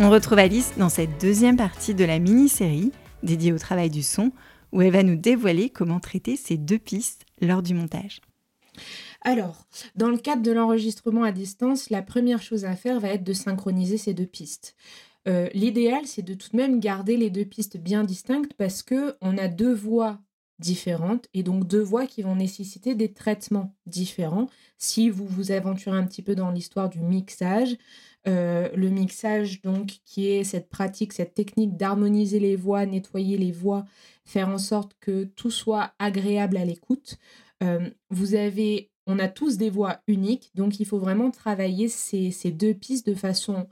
On retrouve Alice dans cette deuxième partie de la mini-série dédiée au travail du son où elle va nous dévoiler comment traiter ces deux pistes lors du montage. Alors, dans le cadre de l'enregistrement à distance, la première chose à faire va être de synchroniser ces deux pistes. Euh, l'idéal, c'est de tout de même garder les deux pistes bien distinctes parce que on a deux voix différentes et donc deux voix qui vont nécessiter des traitements différents. Si vous vous aventurez un petit peu dans l'histoire du mixage, euh, le mixage donc qui est cette pratique, cette technique d'harmoniser les voix, nettoyer les voix, faire en sorte que tout soit agréable à l'écoute. Euh, vous avez, on a tous des voix uniques, donc il faut vraiment travailler ces, deux pistes de façon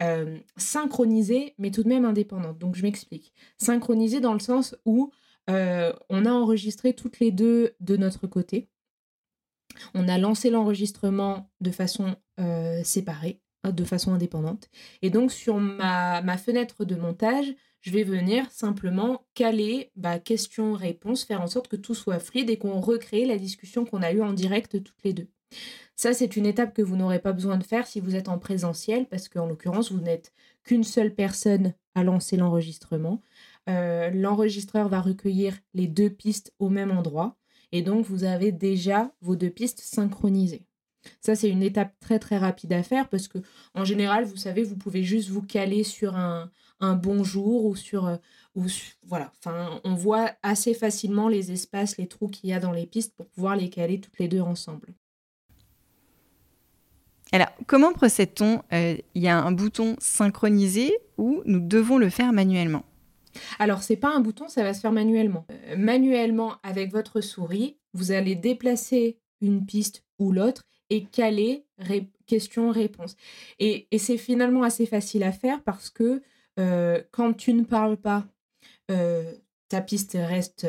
euh, synchronisée, mais tout de même indépendante. Donc je m'explique. Synchronisée dans le sens où on a enregistré toutes les deux de notre côté. On a lancé l'enregistrement de façon séparée, de façon indépendante. Et donc sur ma, ma, fenêtre de montage, je vais venir simplement caler bah, question-réponse, faire en sorte que tout soit fluide et qu'on recrée la discussion qu'on a eue en direct toutes les deux. Ça, c'est une étape que vous n'aurez pas besoin de faire si vous êtes en présentiel, parce qu'en l'occurrence, vous n'êtes qu'une seule personne à lancer l'enregistrement. Euh, l'enregistreur va recueillir les deux pistes au même endroit. Et donc, vous avez déjà vos deux pistes synchronisées. Ça, c'est une étape très très rapide à faire parce que, en général, vous savez, vous pouvez juste vous caler sur un, un bonjour ou sur. Euh, ou, voilà, enfin, on voit assez facilement les espaces, les trous qu'il y a dans les pistes pour pouvoir les caler toutes les deux ensemble. Alors, comment procède-t-on euh, Il y a un bouton synchronisé ou nous devons le faire manuellement? Alors, c'est pas un bouton, ça va se faire manuellement. Euh, manuellement, avec votre souris, vous allez déplacer une piste ou l'autre et caler question-réponse. Et, c'est finalement assez facile à faire parce que euh, quand tu ne parles pas, euh, ta piste reste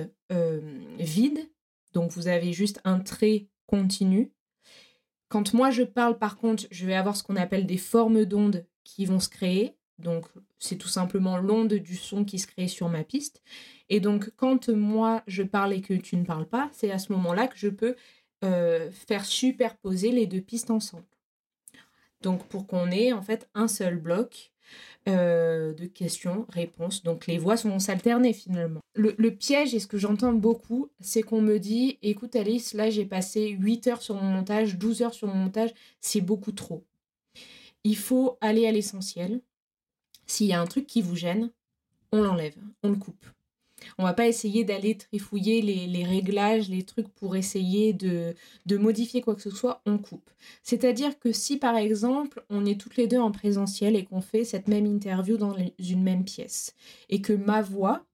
vide. Donc, vous avez juste un trait continu. Quand moi je parle, par contre, je vais avoir ce qu'on appelle des formes d'ondes qui vont se créer. Donc, c'est tout simplement l'onde du son qui se crée sur ma piste. Et donc, quand moi, je parle et que tu ne parles pas, c'est à ce moment-là que je peux euh, faire superposer les deux pistes ensemble. Donc, pour qu'on ait en fait un seul bloc euh, de questions-réponses. Donc, les voix vont s'alterner finalement. Le, le, piège, et ce que j'entends beaucoup, c'est qu'on me dit écoute, Alice, là, j'ai passé 8 heures sur mon montage, 12 heures sur mon montage, c'est beaucoup trop. Il faut aller à l'essentiel s'il y a un truc qui vous gêne, on l'enlève, on le coupe. On va pas essayer d'aller trifouiller les, réglages, les trucs pour essayer de, modifier quoi que ce soit, on coupe. C'est-à-dire que si par exemple on est toutes les deux en présentiel et qu'on fait cette même interview dans une même pièce et que ma voix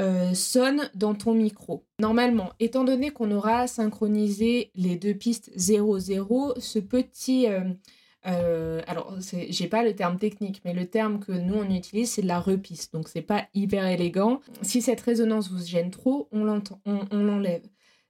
euh, sonne dans ton micro. Normalement, étant donné qu'on aura synchronisé les deux pistes 0-0, ce petit... Euh, euh, alors, j'ai pas le terme technique, mais le terme que nous on utilise, c'est de la repiste. Donc, c'est pas hyper élégant. Si cette résonance vous gêne trop, on l'enlève.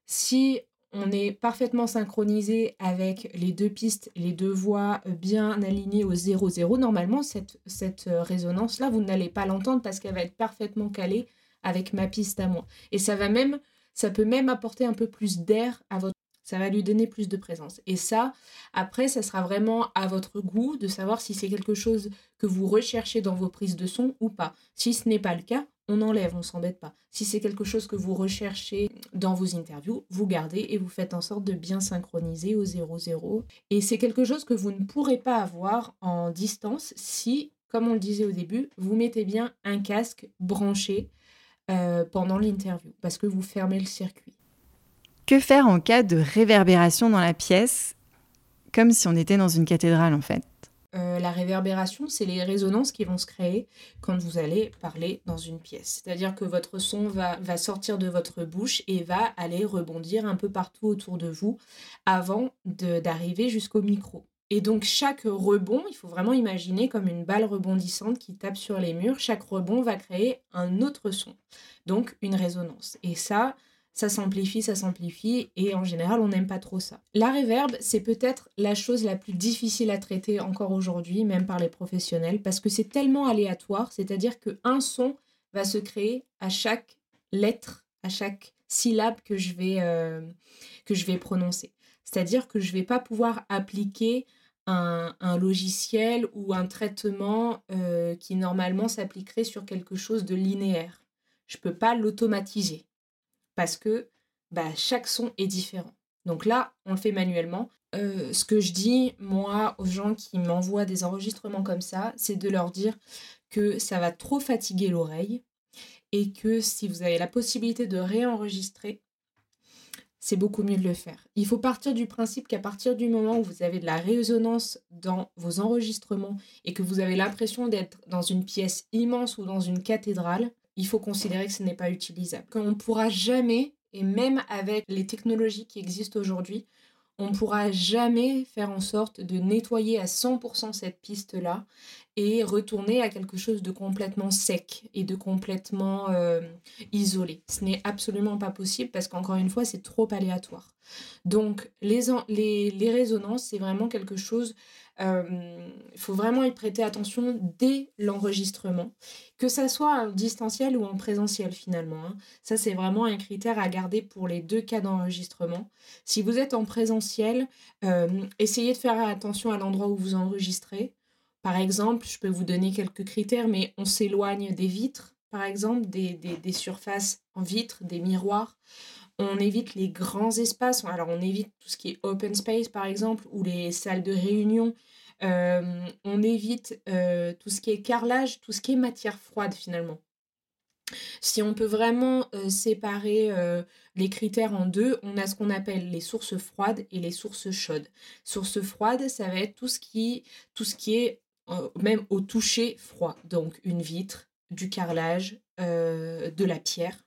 si on est parfaitement synchronisé avec les deux pistes, les deux voix bien alignées au 0-0, normalement, cette, cette résonance-là, vous n'allez pas l'entendre parce qu'elle va être parfaitement calée avec ma piste à moi. Et ça va même, ça peut même apporter un peu plus d'air à votre ça va lui donner plus de présence. Et ça, après, ça sera vraiment à votre goût de savoir si c'est quelque chose que vous recherchez dans vos prises de son ou pas. Si ce n'est pas le cas, on enlève, on s'embête pas. Si c'est quelque chose que vous recherchez dans vos interviews, vous gardez et vous faites en sorte de bien synchroniser au 0-0. Et c'est quelque chose que vous ne pourrez pas avoir en distance si comme on le disait au début, vous mettez bien un casque branché euh, pendant l'interview parce que vous fermez le circuit. Que faire en cas de réverbération dans la pièce, comme si on était dans une cathédrale en fait? Euh, la réverbération, c'est les résonances qui vont se créer quand vous allez parler dans une pièce. C'est-à-dire que votre son va, va, sortir de votre bouche et va aller rebondir un peu partout autour de vous avant d'arriver jusqu'au micro. Et donc chaque rebond, il faut vraiment imaginer comme une balle rebondissante qui tape sur les murs. Chaque rebond va créer un autre son, donc une résonance. Et ça, ça s'amplifie, ça s'amplifie, et en général, on n'aime pas trop ça. La réverb, c'est peut-être la chose la plus difficile à traiter encore aujourd'hui, même par les professionnels, parce que c'est tellement aléatoire, c'est-à-dire qu'un son va se créer à chaque lettre, à chaque syllabe que je vais, euh, prononcer. C'est-à-dire que je ne vais pas pouvoir appliquer un, logiciel ou un traitement euh, qui normalement s'appliquerait sur quelque chose de linéaire. Je ne peux pas l'automatiser parce que bah, chaque son est différent. Donc là, on le fait manuellement. Euh, ce que je dis, moi, aux gens qui m'envoient des enregistrements comme ça, c'est de leur dire que ça va trop fatiguer l'oreille et que si vous avez la possibilité de réenregistrer, c'est beaucoup mieux de le faire. Il faut partir du principe qu'à partir du moment où vous avez de la résonance dans vos enregistrements et que vous avez l'impression d'être dans une pièce immense ou dans une cathédrale, il faut considérer que ce n'est pas utilisable. On ne pourra jamais, et même avec les technologies qui existent aujourd'hui, on ne pourra jamais faire en sorte de nettoyer à 100% cette piste-là et retourner à quelque chose de complètement sec et de complètement euh, isolé. Ce n'est absolument pas possible parce qu'encore une fois, c'est trop aléatoire. Donc, les, les, résonances, c'est vraiment quelque chose il faut vraiment y prêter attention dès l'enregistrement, que ça soit en distanciel ou en présentiel finalement. Hein. Ça, c'est vraiment un critère à garder pour les deux cas d'enregistrement. Si vous êtes en présentiel, essayez de faire attention à l'endroit où vous enregistrez. Par exemple, je peux vous donner quelques critères, mais on s'éloigne des vitres, par exemple, des, surfaces en vitre, des miroirs on évite les grands espaces. Alors, on évite tout ce qui est open space, par exemple, ou les salles de réunion. Euh, on évite euh, tout ce qui est carrelage, tout ce qui est matière froide, finalement. Si on peut vraiment euh, séparer les critères en deux, on a ce qu'on appelle les sources froides et les sources chaudes. Sources froides, ça va être tout ce qui, tout ce qui est même au toucher froid. Donc une vitre, du carrelage, de la pierre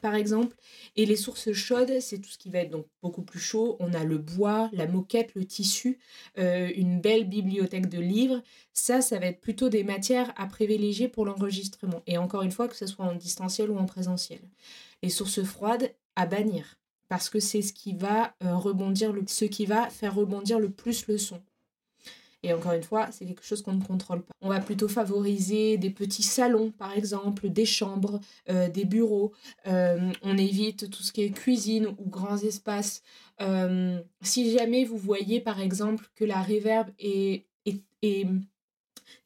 par exemple. Et les sources chaudes, c'est tout ce qui va être donc beaucoup plus chaud. On a le bois, la moquette, le tissu, euh, une belle bibliothèque de livres. Ça, ça va être plutôt des matières à privilégier pour l'enregistrement. Et encore une fois, que ce soit en distanciel ou en présentiel. Les sources froides, à bannir. Parce que c'est ce qui va euh, rebondir, ce qui va faire rebondir le plus le son. Et encore une fois, c'est quelque chose qu'on ne contrôle pas. On va plutôt favoriser des petits salons, par exemple, des chambres, euh, des bureaux. Euh, on évite tout ce qui est cuisine ou grands espaces. Euh, si jamais vous voyez, par exemple, que la réverb est,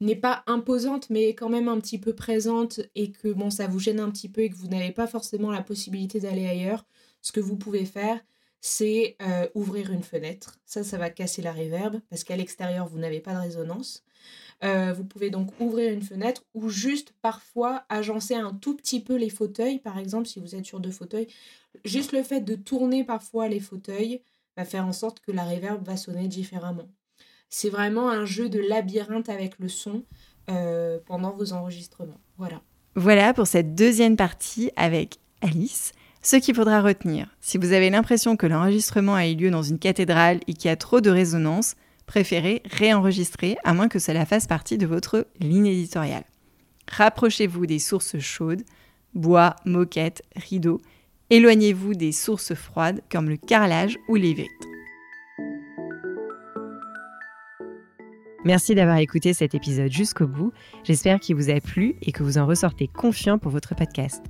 n'est pas imposante, mais quand même un petit peu présente et que bon, ça vous gêne un petit peu et que vous n'avez pas forcément la possibilité d'aller ailleurs, ce que vous pouvez faire, c'est euh, ouvrir une fenêtre. Ça, ça va casser la réverb parce qu'à l'extérieur, vous n'avez pas de résonance. Euh, vous pouvez donc ouvrir une fenêtre ou juste parfois agencer un tout petit peu les fauteuils. Par exemple, si vous êtes sur deux fauteuils, juste le fait de tourner parfois les fauteuils va faire en sorte que la réverb va sonner différemment. C'est vraiment un jeu de labyrinthe avec le son euh, pendant vos enregistrements. Voilà. Voilà pour cette deuxième partie avec Alice. Ce qu'il faudra retenir, si vous avez l'impression que l'enregistrement a eu lieu dans une cathédrale et qu'il y a trop de résonance, préférez réenregistrer à moins que cela fasse partie de votre ligne éditoriale. Rapprochez-vous des sources chaudes, bois, moquettes, rideaux. Éloignez-vous des sources froides comme le carrelage ou les vitres. Merci d'avoir écouté cet épisode jusqu'au bout. J'espère qu'il vous a plu et que vous en ressortez confiant pour votre podcast.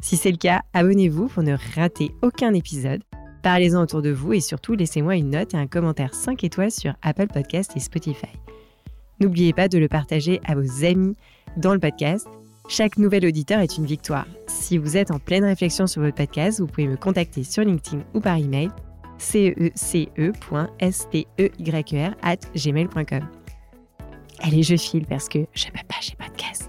Si c'est le cas, abonnez-vous pour ne rater aucun épisode. Parlez-en autour de vous et surtout laissez-moi une note et un commentaire 5 étoiles sur Apple Podcast et Spotify. N'oubliez pas de le partager à vos amis dans le podcast. Chaque nouvel auditeur est une victoire. Si vous êtes en pleine réflexion sur votre podcast, vous pouvez me contacter sur LinkedIn ou par email cece.steyr at gmail.com. Allez, je file parce que je peux pas, de casse.